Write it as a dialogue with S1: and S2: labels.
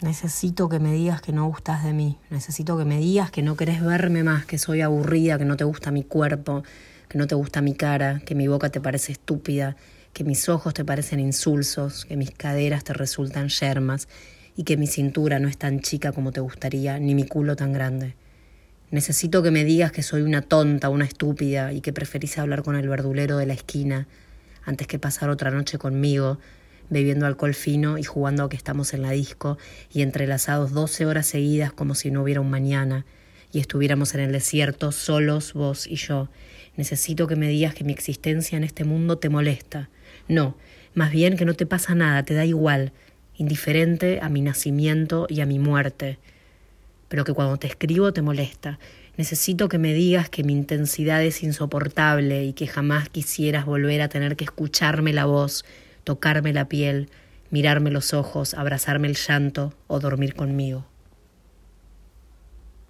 S1: Necesito que me digas que no gustas de mí. Necesito que me digas que no querés verme más, que soy aburrida, que no te gusta mi cuerpo, que no te gusta mi cara, que mi boca te parece estúpida, que mis ojos te parecen insulsos, que mis caderas te resultan yermas y que mi cintura no es tan chica como te gustaría, ni mi culo tan grande. Necesito que me digas que soy una tonta, una estúpida y que preferís hablar con el verdulero de la esquina antes que pasar otra noche conmigo bebiendo alcohol fino y jugando a que estamos en la disco y entrelazados doce horas seguidas como si no hubiera un mañana y estuviéramos en el desierto solos vos y yo. Necesito que me digas que mi existencia en este mundo te molesta. No, más bien que no te pasa nada, te da igual, indiferente a mi nacimiento y a mi muerte. Pero que cuando te escribo te molesta. Necesito que me digas que mi intensidad es insoportable y que jamás quisieras volver a tener que escucharme la voz tocarme la piel, mirarme los ojos, abrazarme el llanto o dormir conmigo.